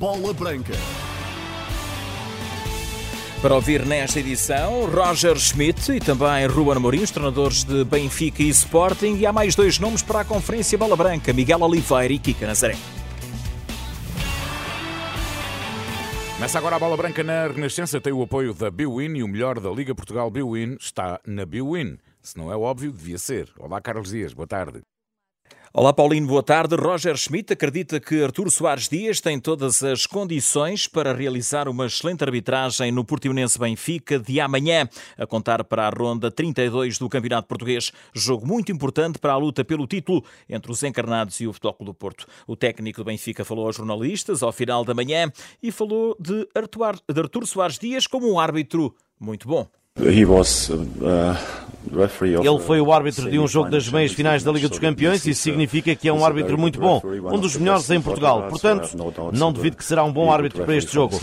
Bola Branca. Para ouvir nesta edição, Roger Schmidt e também Ruben Amorim, os treinadores de Benfica e Sporting. E há mais dois nomes para a Conferência Bola Branca, Miguel Oliveira e Kika Nazaré. Começa agora a bola branca na Renascença. Tem o apoio da Biwin e o melhor da Liga Portugal Biwin está na Biwin. Se não é óbvio, devia ser. Olá, Carlos Dias, boa tarde. Olá, Paulinho, boa tarde. Roger Schmidt acredita que Artur Soares Dias tem todas as condições para realizar uma excelente arbitragem no Portimonense Benfica de amanhã, a contar para a ronda 32 do Campeonato Português. Jogo muito importante para a luta pelo título entre os encarnados e o Futebol do Porto. O técnico do Benfica falou aos jornalistas ao final da manhã e falou de Artur Soares Dias como um árbitro muito bom. He was, uh, ele foi o árbitro de um jogo das meias finais da Liga dos Campeões e significa que é um árbitro muito bom, um dos melhores em Portugal. Portanto, não duvido que será um bom árbitro para este jogo.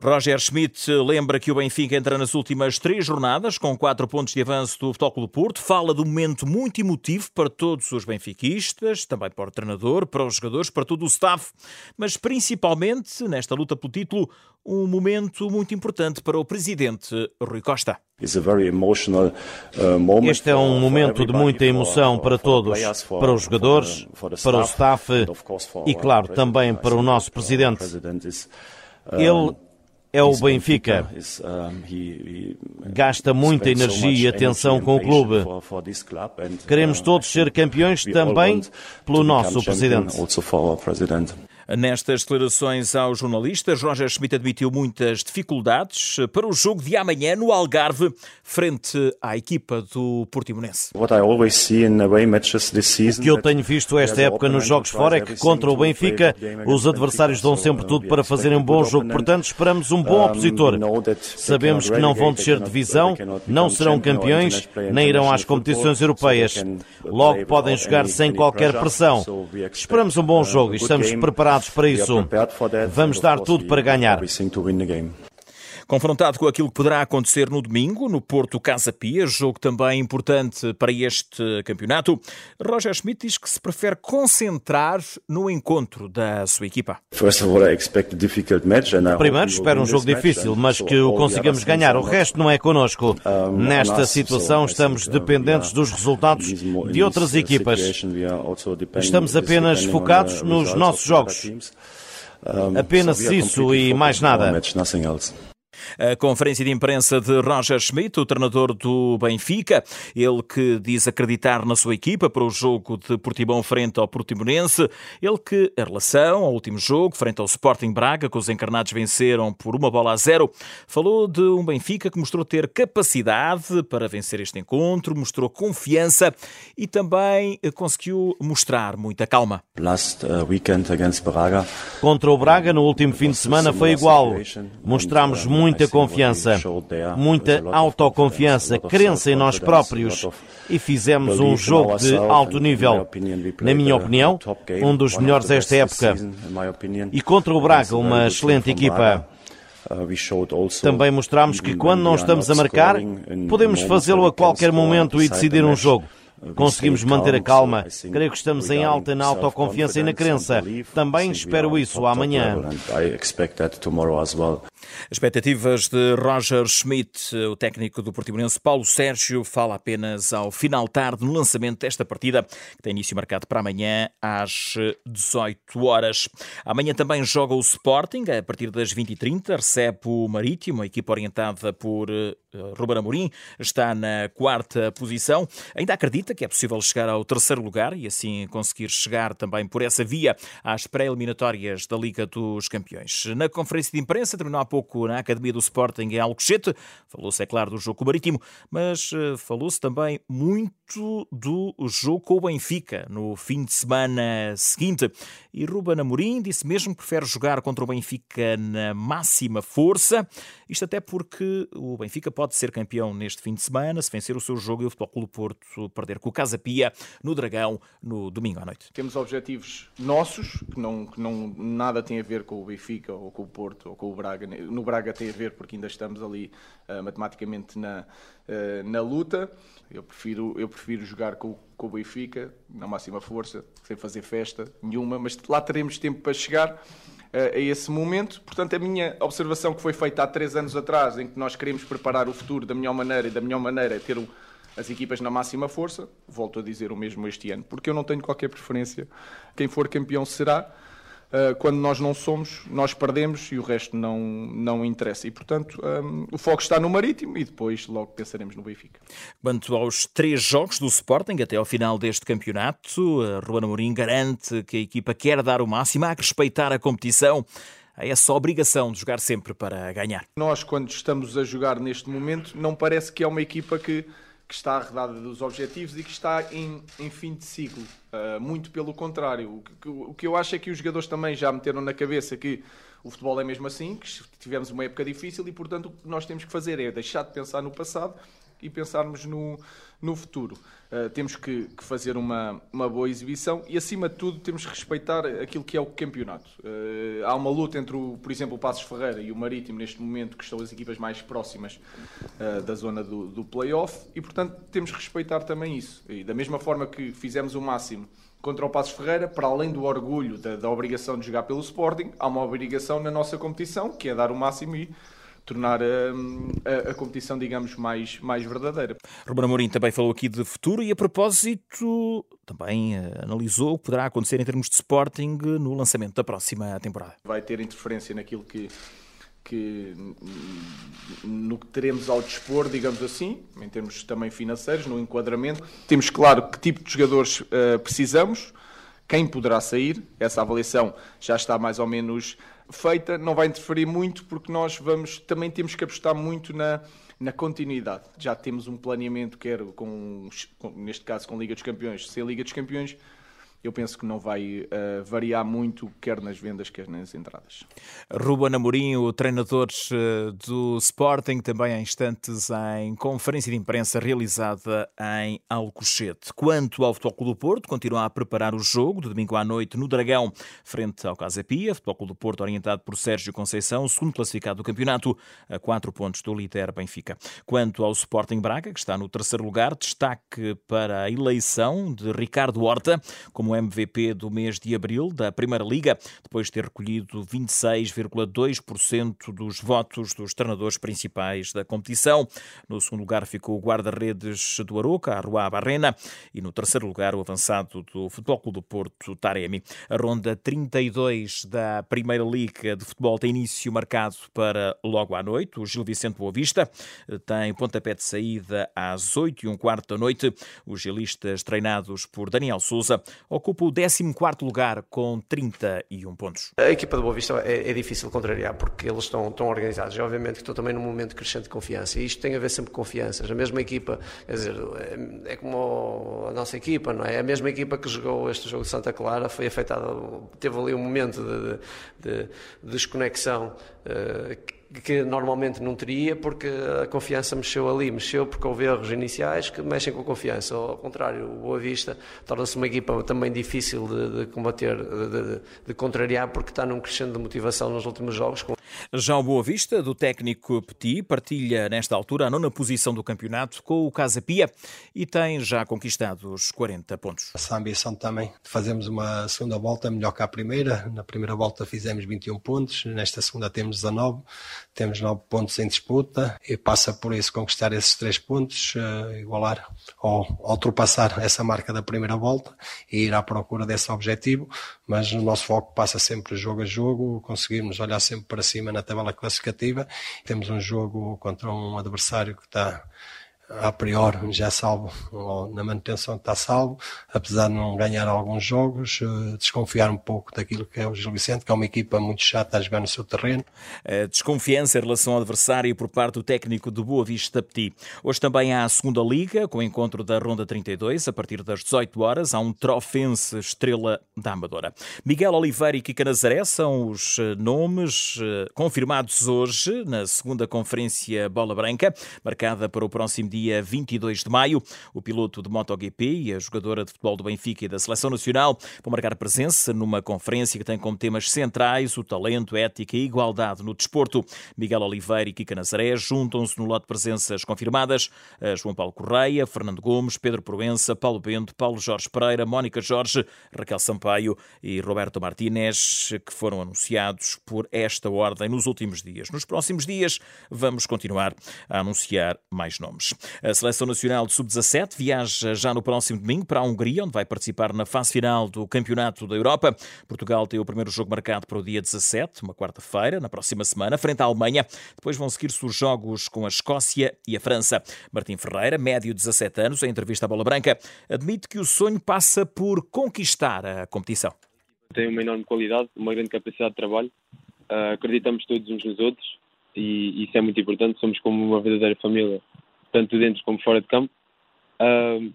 Roger Schmidt lembra que o Benfica entra nas últimas três jornadas com quatro pontos de avanço do Futebol do Porto. Fala de um momento muito emotivo para todos os benfiquistas, também para o treinador, para os jogadores, para todo o staff, mas principalmente nesta luta pelo título, um momento muito importante para o presidente Rui Costa. Uh, este é um momento de muita emoção para todos, para os jogadores, para o staff e, claro, também para o nosso presidente. Ele é o Benfica. Gasta muita energia e atenção com o clube. Queremos todos ser campeões também pelo nosso presidente. Nestas declarações aos jornalistas, Roger Schmidt admitiu muitas dificuldades para o jogo de amanhã no Algarve, frente à equipa do Portimonense. O que eu tenho visto esta época nos jogos fora é que contra o Benfica os adversários dão sempre tudo para fazerem um bom jogo. Portanto, esperamos um bom opositor. Sabemos que não vão descer divisão, não serão campeões, nem irão às competições europeias. Logo podem jogar sem qualquer pressão. Esperamos um bom jogo e estamos preparados preparados para isso. Vamos dar tudo para ganhar. Confrontado com aquilo que poderá acontecer no domingo, no Porto Casa Pia, jogo também importante para este campeonato, Roger Schmidt diz que se prefere concentrar no encontro da sua equipa. Primeiro, espero um jogo difícil, mas que o consigamos ganhar. O resto não é connosco. Nesta situação, estamos dependentes dos resultados de outras equipas. Estamos apenas focados nos nossos jogos. Apenas isso e mais nada. A conferência de imprensa de Roger Schmidt, o treinador do Benfica, ele que diz acreditar na sua equipa para o jogo de Portimão frente ao Portimonense, ele que, em relação ao último jogo, frente ao Sporting Braga, que os encarnados venceram por uma bola a zero, falou de um Benfica que mostrou ter capacidade para vencer este encontro, mostrou confiança e também conseguiu mostrar muita calma. Uh, Contra o Braga, no último fim de semana, foi igual. Mostramos muito muita confiança, muita autoconfiança, crença em nós próprios e fizemos um jogo de alto nível. Na minha opinião, um dos melhores desta época. E contra o Braga, uma excelente equipa. Também mostramos que quando não estamos a marcar, podemos fazê-lo a qualquer momento e decidir um jogo. Conseguimos manter a calma. Creio que estamos em alta na autoconfiança e na crença. Também espero isso amanhã. Expectativas de Roger Schmidt, o técnico do Portimonense Paulo Sérgio, fala apenas ao final tarde no lançamento desta partida, que tem início marcado para amanhã às 18 horas. Amanhã também joga o Sporting, a partir das 20h30, recebe o Marítimo, a equipa orientada por uh, Ruben Amorim, está na quarta posição. Ainda acredita que é possível chegar ao terceiro lugar e assim conseguir chegar também por essa via às pré-eliminatórias da Liga dos Campeões. Na conferência de imprensa, terminou há pouco na Academia do Sporting em Alcochete. Falou-se, é claro, do jogo Marítimo, mas uh, falou-se também muito do jogo com o Benfica no fim de semana seguinte. E Ruben Amorim disse mesmo que prefere jogar contra o Benfica na máxima força. Isto até porque o Benfica pode ser campeão neste fim de semana se vencer o seu jogo e o Futebol Clube Porto perder com o Casa Pia no Dragão no domingo à noite. Temos objetivos nossos, que não, que não nada tem a ver com o Benfica ou com o Porto ou com o Braga no Braga tem a ver porque ainda estamos ali uh, matematicamente na, na luta. Eu prefiro, eu prefiro jogar com, com o Benfica, na máxima força, sem fazer festa nenhuma, mas lá teremos tempo para chegar uh, a esse momento. Portanto, a minha observação que foi feita há três anos atrás, em que nós queremos preparar o futuro da melhor maneira e da melhor maneira é ter o, as equipas na máxima força, volto a dizer o mesmo este ano, porque eu não tenho qualquer preferência. Quem for campeão será. Uh, quando nós não somos, nós perdemos e o resto não, não interessa. E, portanto, um, o foco está no Marítimo e depois logo pensaremos no Benfica. Quanto aos três jogos do Sporting até ao final deste campeonato, a Ruana Mourinho garante que a equipa quer dar o máximo, há que respeitar a competição a essa obrigação de jogar sempre para ganhar. Nós, quando estamos a jogar neste momento, não parece que é uma equipa que que está arredada dos objetivos e que está em, em fim de ciclo. Uh, muito pelo contrário. O que, o que eu acho é que os jogadores também já meteram na cabeça que o futebol é mesmo assim, que tivemos uma época difícil e, portanto, o que nós temos que fazer é deixar de pensar no passado e pensarmos no, no futuro. Uh, temos que, que, fazer uma, uma boa exibição e, acima de tudo, temos que respeitar aquilo que é o campeonato. Uh, há uma luta entre, o, por exemplo, o Passos Ferreira e o Marítimo, neste momento, que são as equipas mais próximas uh, da zona do, do play-off, e, portanto, temos que respeitar também isso. E, da mesma forma que fizemos o máximo contra o Passos Ferreira, para além do orgulho da, da obrigação de jogar pelo Sporting, há uma obrigação na nossa competição, que é dar o máximo e tornar hum, a, a, competição, digamos, mais, mais verdadeira. Ruben Amorim também falou aqui de futuro e, a propósito, também uh, analisou o que poderá acontecer em termos de Sporting no lançamento da próxima temporada. Vai ter interferência naquilo que que no que teremos ao dispor, digamos assim, em termos também financeiros, no enquadramento. Temos claro que tipo de jogadores uh, precisamos, quem poderá sair, essa avaliação já está mais ou menos feita, não vai interferir muito porque nós vamos também temos que apostar muito na, na continuidade. Já temos um planeamento, quer com, com neste caso com Liga dos Campeões, sem Liga dos Campeões, eu penso que não vai uh, variar muito, quer nas vendas, quer nas entradas. Ruben Amorim, o treinador eh, do Sporting, também há instantes em conferência de imprensa realizada em Alcochete. Quanto ao Futebol Clube do Porto, continua a preparar o jogo de domingo à noite no Dragão, frente ao Casa Pia. Futebol Clube do Porto orientado por Sérgio Conceição, segundo classificado do campeonato, a quatro pontos do líder Benfica. Quanto ao Sporting Braga, que está no terceiro lugar, destaque para a eleição de Ricardo Horta como MVP do mês de abril da Primeira Liga, depois de ter recolhido 26,2% dos votos dos treinadores principais da competição. No segundo lugar ficou o guarda-redes do Aroca, Arruá Barrena, e no terceiro lugar o avançado do Futebol Clube do Porto, Taremi. A ronda 32 da Primeira Liga de Futebol tem início marcado para logo à noite. O Gil Vicente Boa Vista tem pontapé de saída às 8 e um quarto da noite. Os gilistas treinados por Daniel Souza ocupa o 14 lugar com 31 pontos. A equipa do Boa Vista é, é, difícil contrariar porque eles estão, estão organizados. E, obviamente que estou também num momento crescente de confiança e isto tem a ver sempre com confianças. A mesma equipa, quer dizer, é, é como a nossa equipa, não é? A mesma equipa que jogou este jogo de Santa Clara foi afetada, teve ali um momento de, de, de desconexão. Uh, que normalmente não teria, porque a confiança mexeu ali, mexeu porque houve erros iniciais que mexem com a confiança. Ao contrário, o Boa Vista torna-se uma equipa também difícil de, de combater, de, de, de, contrariar, porque está num crescendo de motivação nos últimos jogos. Já o Boa Vista, do técnico Petit, partilha nesta altura a nona posição do campeonato com o Casa Pia e tem já conquistado os 40 pontos. Essa ambição também de fazermos uma segunda volta melhor que a primeira. Na primeira volta fizemos 21 pontos, nesta segunda temos 19 temos nove pontos em disputa e passa por isso conquistar esses três pontos, uh, igualar ou ultrapassar essa marca da primeira volta e ir à procura desse objetivo, mas o nosso foco passa sempre jogo a jogo, conseguirmos olhar sempre para cima na tabela classificativa. Temos um jogo contra um adversário que está a priori já salvo, na manutenção está salvo, apesar de não ganhar alguns jogos, eh, desconfiar um pouco daquilo que é o Gil Vicente, que é uma equipa muito chata a jogar no seu terreno. A desconfiança em relação ao adversário por parte do técnico do Boa Vista Petit. Hoje também há a segunda liga, com o encontro da Ronda 32, a partir das 18 horas, há um trofense estrela da Amadora. Miguel Oliveira e Kika Nazaré são os eh, nomes eh, confirmados hoje na segunda conferência Bola Branca, marcada para o próximo dia dia 22 de maio. O piloto de MotoGP e a jogadora de futebol do Benfica e da Seleção Nacional vão marcar presença numa conferência que tem como temas centrais o talento, ética e igualdade no desporto. Miguel Oliveira e Kika Nazaré juntam-se no lote de presenças confirmadas. João Paulo Correia, Fernando Gomes, Pedro Proença, Paulo Bento, Paulo Jorge Pereira, Mónica Jorge, Raquel Sampaio e Roberto Martínez, que foram anunciados por esta ordem nos últimos dias. Nos próximos dias vamos continuar a anunciar mais nomes. A Seleção Nacional de Sub-17 viaja já no próximo domingo para a Hungria, onde vai participar na fase final do Campeonato da Europa. Portugal tem o primeiro jogo marcado para o dia 17, uma quarta-feira, na próxima semana, frente à Alemanha. Depois vão seguir-se os jogos com a Escócia e a França. Martim Ferreira, médio 17 anos, em entrevista à Bola Branca, admite que o sonho passa por conquistar a competição. Tem uma enorme qualidade, uma grande capacidade de trabalho. Uh, acreditamos todos uns nos outros e isso é muito importante. Somos como uma verdadeira família, tanto dentro como fora de campo. Uh,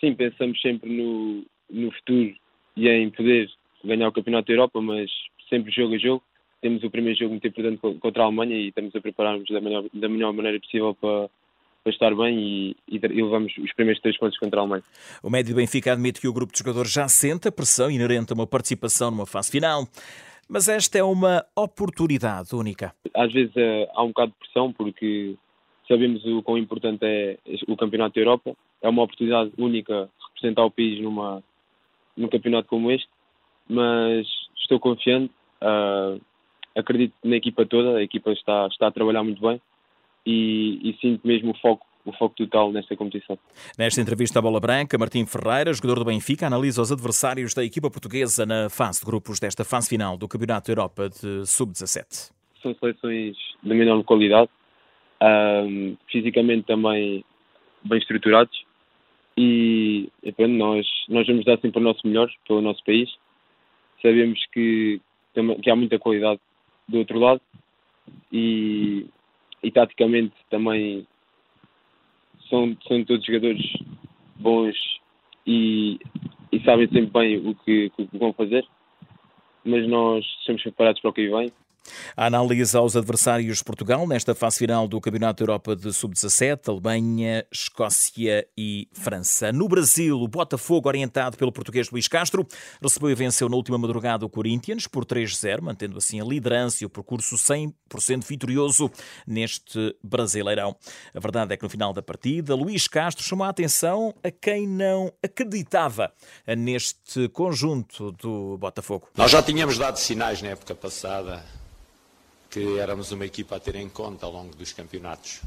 sim, pensamos sempre no, no futuro e em poder ganhar o Campeonato da Europa, mas sempre jogo a jogo. Temos o primeiro jogo muito importante contra a Alemanha e estamos a preparar-nos da melhor, da melhor maneira possível para, para estar bem e, e, levamos os primeiros três pontos contra a Alemanha. O médio Benfica admite que o grupo de jogadores já sente a pressão inerente a uma participação numa fase final. Mas esta é uma oportunidade única. Às vezes uh, há um bocado de pressão porque sabemos o quão importante é o Campeonato da Europa. É uma oportunidade única representar o país numa, num campeonato como este, mas estou confiante. Uh, acredito na equipa toda, a equipa está, está a trabalhar muito bem e, e sinto mesmo o foco o foco total nesta competição. Nesta entrevista à Bola Branca, Martim Ferreira, jogador do Benfica, analisa os adversários da equipa portuguesa na fase de grupos desta fase final do Campeonato da Europa de Sub-17. São seleções de menor qualidade, um, fisicamente também bem estruturados. E, e pronto, nós, nós vamos dar sempre o nosso melhor pelo nosso país. Sabemos que, que há muita qualidade do outro lado. E, e taticamente também são, são todos jogadores bons e, e sabem sempre bem o que, o que vão fazer, mas nós estamos preparados para o que vem a análise aos adversários de Portugal nesta fase final do Campeonato da Europa de Sub-17, Alemanha, Escócia e França. No Brasil, o Botafogo, orientado pelo português Luís Castro, recebeu e venceu na última madrugada o Corinthians por 3-0, mantendo assim a liderança e o percurso 100% vitorioso neste Brasileirão. A verdade é que no final da partida, Luís Castro chamou a atenção a quem não acreditava neste conjunto do Botafogo. Nós já tínhamos dado sinais na época passada que éramos uma equipa a ter em conta ao longo dos campeonatos.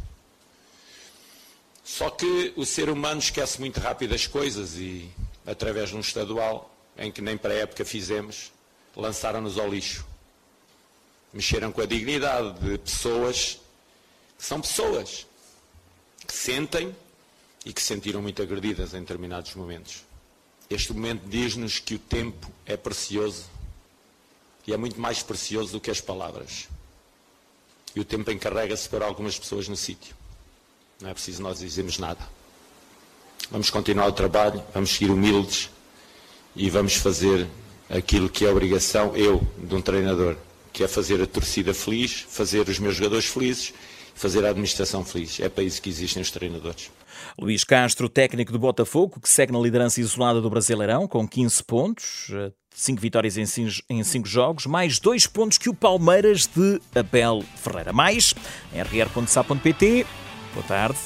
Só que o ser humano esquece muito rápido as coisas e, através de um estadual, em que nem para a época fizemos, lançaram-nos ao lixo. Mexeram com a dignidade de pessoas que são pessoas, que sentem e que se sentiram muito agredidas em determinados momentos. Este momento diz-nos que o tempo é precioso e é muito mais precioso do que as palavras. E o tempo encarrega-se para algumas pessoas no sítio. Não é preciso nós dizermos nada. Vamos continuar o trabalho, vamos seguir humildes e vamos fazer aquilo que é obrigação, eu, de um treinador, que é fazer a torcida feliz, fazer os meus jogadores felizes, fazer a administração feliz. É para isso que existem os treinadores. Luís Castro, técnico do Botafogo, que segue na liderança isolada do Brasileirão, com 15 pontos, 5 vitórias em 5 jogos, mais 2 pontos que o Palmeiras de Abel Ferreira. Mais, rr.sa.pt. Boa tarde.